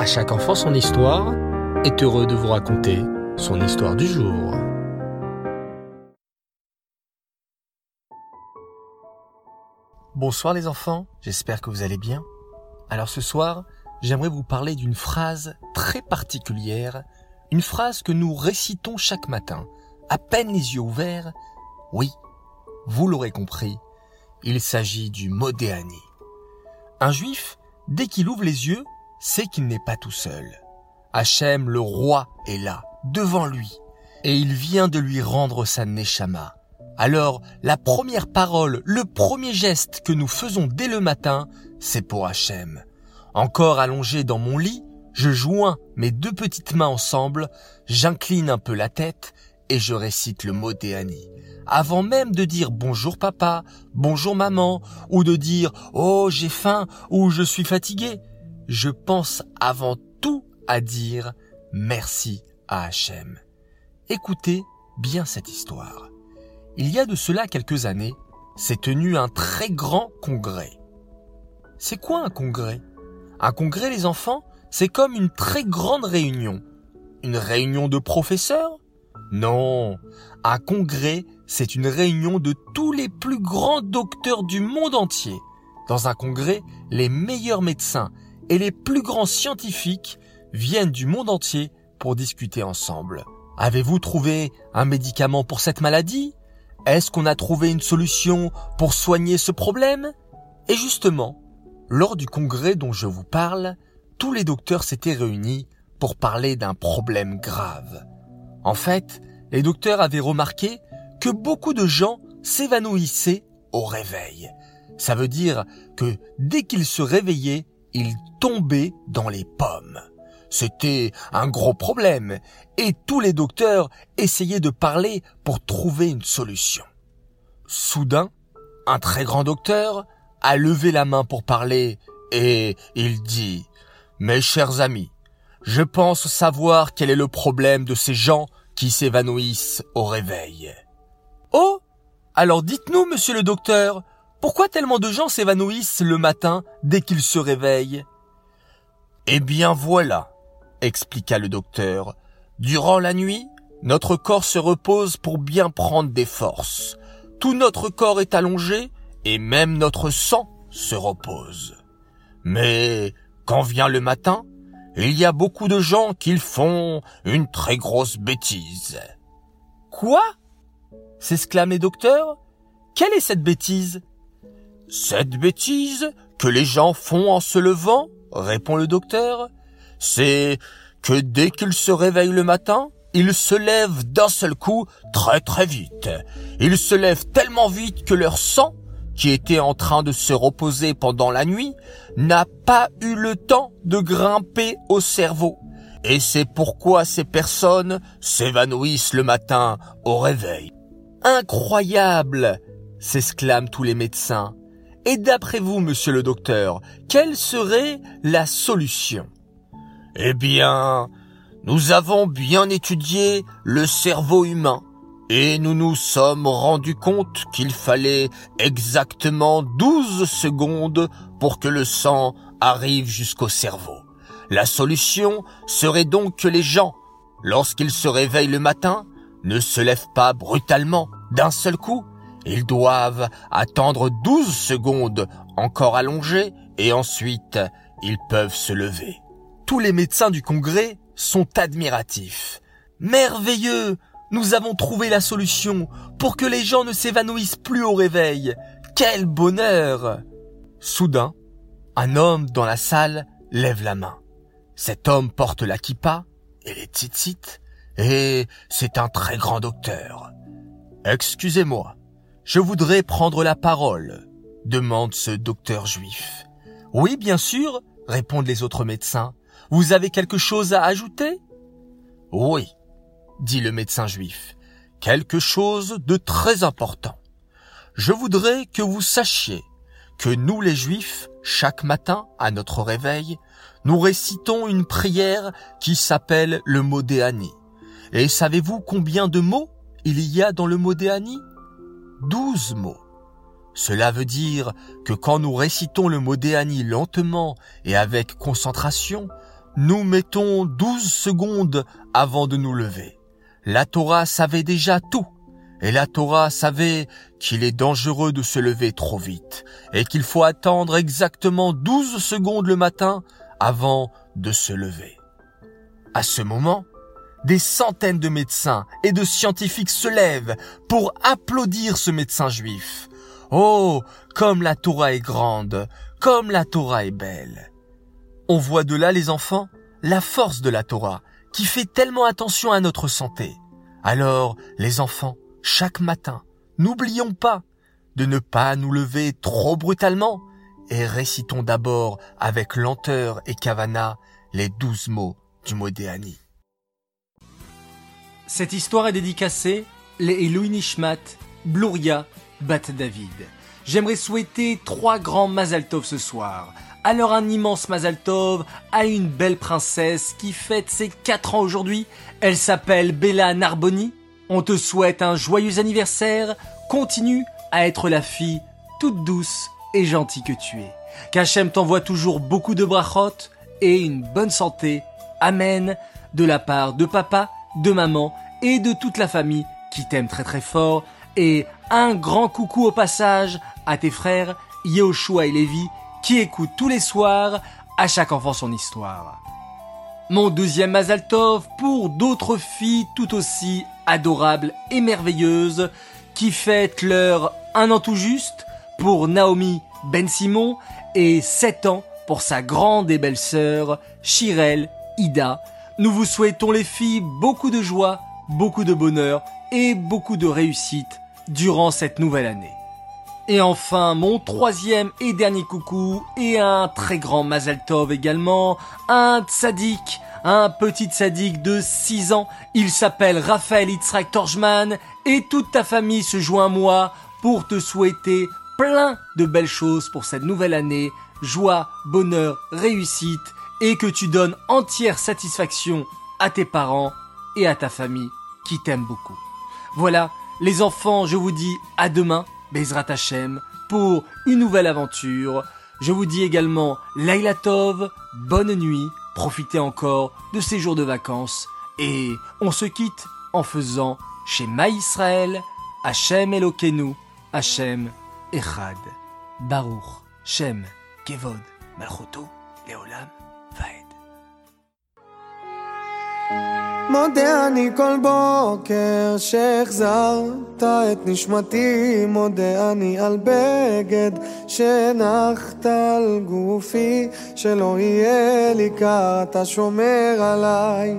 À chaque enfant son histoire est heureux de vous raconter son histoire du jour. Bonsoir les enfants, j'espère que vous allez bien. Alors ce soir, j'aimerais vous parler d'une phrase très particulière, une phrase que nous récitons chaque matin, à peine les yeux ouverts. Oui, vous l'aurez compris, il s'agit du Modéani. Un juif, dès qu'il ouvre les yeux, sait qu'il n'est pas tout seul. Hachem, le roi, est là, devant lui, et il vient de lui rendre sa neshama. Alors, la première parole, le premier geste que nous faisons dès le matin, c'est pour Hachem. Encore allongé dans mon lit, je joins mes deux petites mains ensemble, j'incline un peu la tête et je récite le mot Déani. Avant même de dire bonjour papa, bonjour maman, ou de dire oh j'ai faim ou je suis fatigué, je pense avant tout à dire merci à Hachem. Écoutez bien cette histoire. Il y a de cela quelques années, s'est tenu un très grand congrès. C'est quoi un congrès? Un congrès, les enfants, c'est comme une très grande réunion. Une réunion de professeurs? Non, un congrès, c'est une réunion de tous les plus grands docteurs du monde entier. Dans un congrès, les meilleurs médecins et les plus grands scientifiques viennent du monde entier pour discuter ensemble. Avez-vous trouvé un médicament pour cette maladie? Est-ce qu'on a trouvé une solution pour soigner ce problème? Et justement, lors du congrès dont je vous parle, tous les docteurs s'étaient réunis pour parler d'un problème grave. En fait, les docteurs avaient remarqué que beaucoup de gens s'évanouissaient au réveil. Ça veut dire que dès qu'ils se réveillaient, ils tombaient dans les pommes. C'était un gros problème et tous les docteurs essayaient de parler pour trouver une solution. Soudain, un très grand docteur a levé la main pour parler et il dit Mes chers amis, je pense savoir quel est le problème de ces gens qui s'évanouissent au réveil. Oh Alors dites-nous, monsieur le docteur, pourquoi tellement de gens s'évanouissent le matin dès qu'ils se réveillent? Eh bien voilà, expliqua le docteur. Durant la nuit, notre corps se repose pour bien prendre des forces. Tout notre corps est allongé et même notre sang se repose. Mais quand vient le matin, il y a beaucoup de gens qui font une très grosse bêtise. Quoi? s'exclame le docteur. Quelle est cette bêtise? Cette bêtise que les gens font en se levant, répond le docteur, c'est que dès qu'ils se réveillent le matin, ils se lèvent d'un seul coup très très vite. Ils se lèvent tellement vite que leur sang, qui était en train de se reposer pendant la nuit, n'a pas eu le temps de grimper au cerveau. Et c'est pourquoi ces personnes s'évanouissent le matin au réveil. Incroyable s'exclament tous les médecins. Et d'après vous, monsieur le docteur, quelle serait la solution? Eh bien, nous avons bien étudié le cerveau humain et nous nous sommes rendus compte qu'il fallait exactement 12 secondes pour que le sang arrive jusqu'au cerveau. La solution serait donc que les gens, lorsqu'ils se réveillent le matin, ne se lèvent pas brutalement d'un seul coup. Ils doivent attendre 12 secondes encore allongées et ensuite ils peuvent se lever. Tous les médecins du congrès sont admiratifs. Merveilleux Nous avons trouvé la solution pour que les gens ne s'évanouissent plus au réveil. Quel bonheur Soudain, un homme dans la salle lève la main. Cet homme porte la kippa et les tzitzit et c'est un très grand docteur. Excusez-moi, je voudrais prendre la parole, demande ce docteur juif. Oui, bien sûr, répondent les autres médecins. Vous avez quelque chose à ajouter? Oui, dit le médecin juif, quelque chose de très important. Je voudrais que vous sachiez que nous les juifs, chaque matin, à notre réveil, nous récitons une prière qui s'appelle le Modéani. Et savez-vous combien de mots il y a dans le Modéani? Douze mots. Cela veut dire que quand nous récitons le Modéani lentement et avec concentration, nous mettons douze secondes avant de nous lever. La Torah savait déjà tout. Et la Torah savait qu'il est dangereux de se lever trop vite et qu'il faut attendre exactement douze secondes le matin avant de se lever. À ce moment, des centaines de médecins et de scientifiques se lèvent pour applaudir ce médecin juif. Oh, comme la Torah est grande, comme la Torah est belle. On voit de là, les enfants, la force de la Torah, qui fait tellement attention à notre santé. Alors, les enfants, chaque matin, n'oublions pas de ne pas nous lever trop brutalement et récitons d'abord avec lenteur et kavana les douze mots du Modéani. Cette histoire est dédicacée les Louis Nishmat, Bluria, Bat David. J'aimerais souhaiter trois grands Mazaltov ce soir. Alors un immense Mazaltov à une belle princesse qui fête ses 4 ans aujourd'hui. Elle s'appelle Bella Narboni. On te souhaite un joyeux anniversaire. Continue à être la fille toute douce et gentille que tu es. Qu'Hachem t'envoie toujours beaucoup de brachot et une bonne santé. Amen. De la part de papa, de maman et de toute la famille qui t'aime très très fort. Et un grand coucou au passage à tes frères Yehoshua et Lévi qui écoutent tous les soirs à chaque enfant son histoire. Mon deuxième Mazaltov pour d'autres filles tout aussi adorables et merveilleuses qui fêtent leur un an tout juste pour Naomi Ben Simon et sept ans pour sa grande et belle sœur Shirel Ida. Nous vous souhaitons les filles beaucoup de joie, beaucoup de bonheur et beaucoup de réussite durant cette nouvelle année. Et enfin, mon troisième et dernier coucou, et un très grand Mazel Tov également, un tzaddik, un petit tzaddik de 6 ans. Il s'appelle Raphaël Itzrak Torjman, et toute ta famille se joint à moi pour te souhaiter plein de belles choses pour cette nouvelle année, joie, bonheur, réussite, et que tu donnes entière satisfaction à tes parents et à ta famille qui t'aiment beaucoup. Voilà, les enfants, je vous dis à demain, Bezrat Hashem, pour une nouvelle aventure. Je vous dis également Laila Tov, bonne nuit, profitez encore de ces jours de vacances et on se quitte en faisant chez Israël, Hashem Elokenu, Hashem Echad, Baruch, Shem, Kevod, Malchoto, Leolam, מודה אני כל בוקר שהחזרת את נשמתי, מודה אני על בגד שהנחת על גופי, שלא יהיה לי קר, אתה שומר עליי.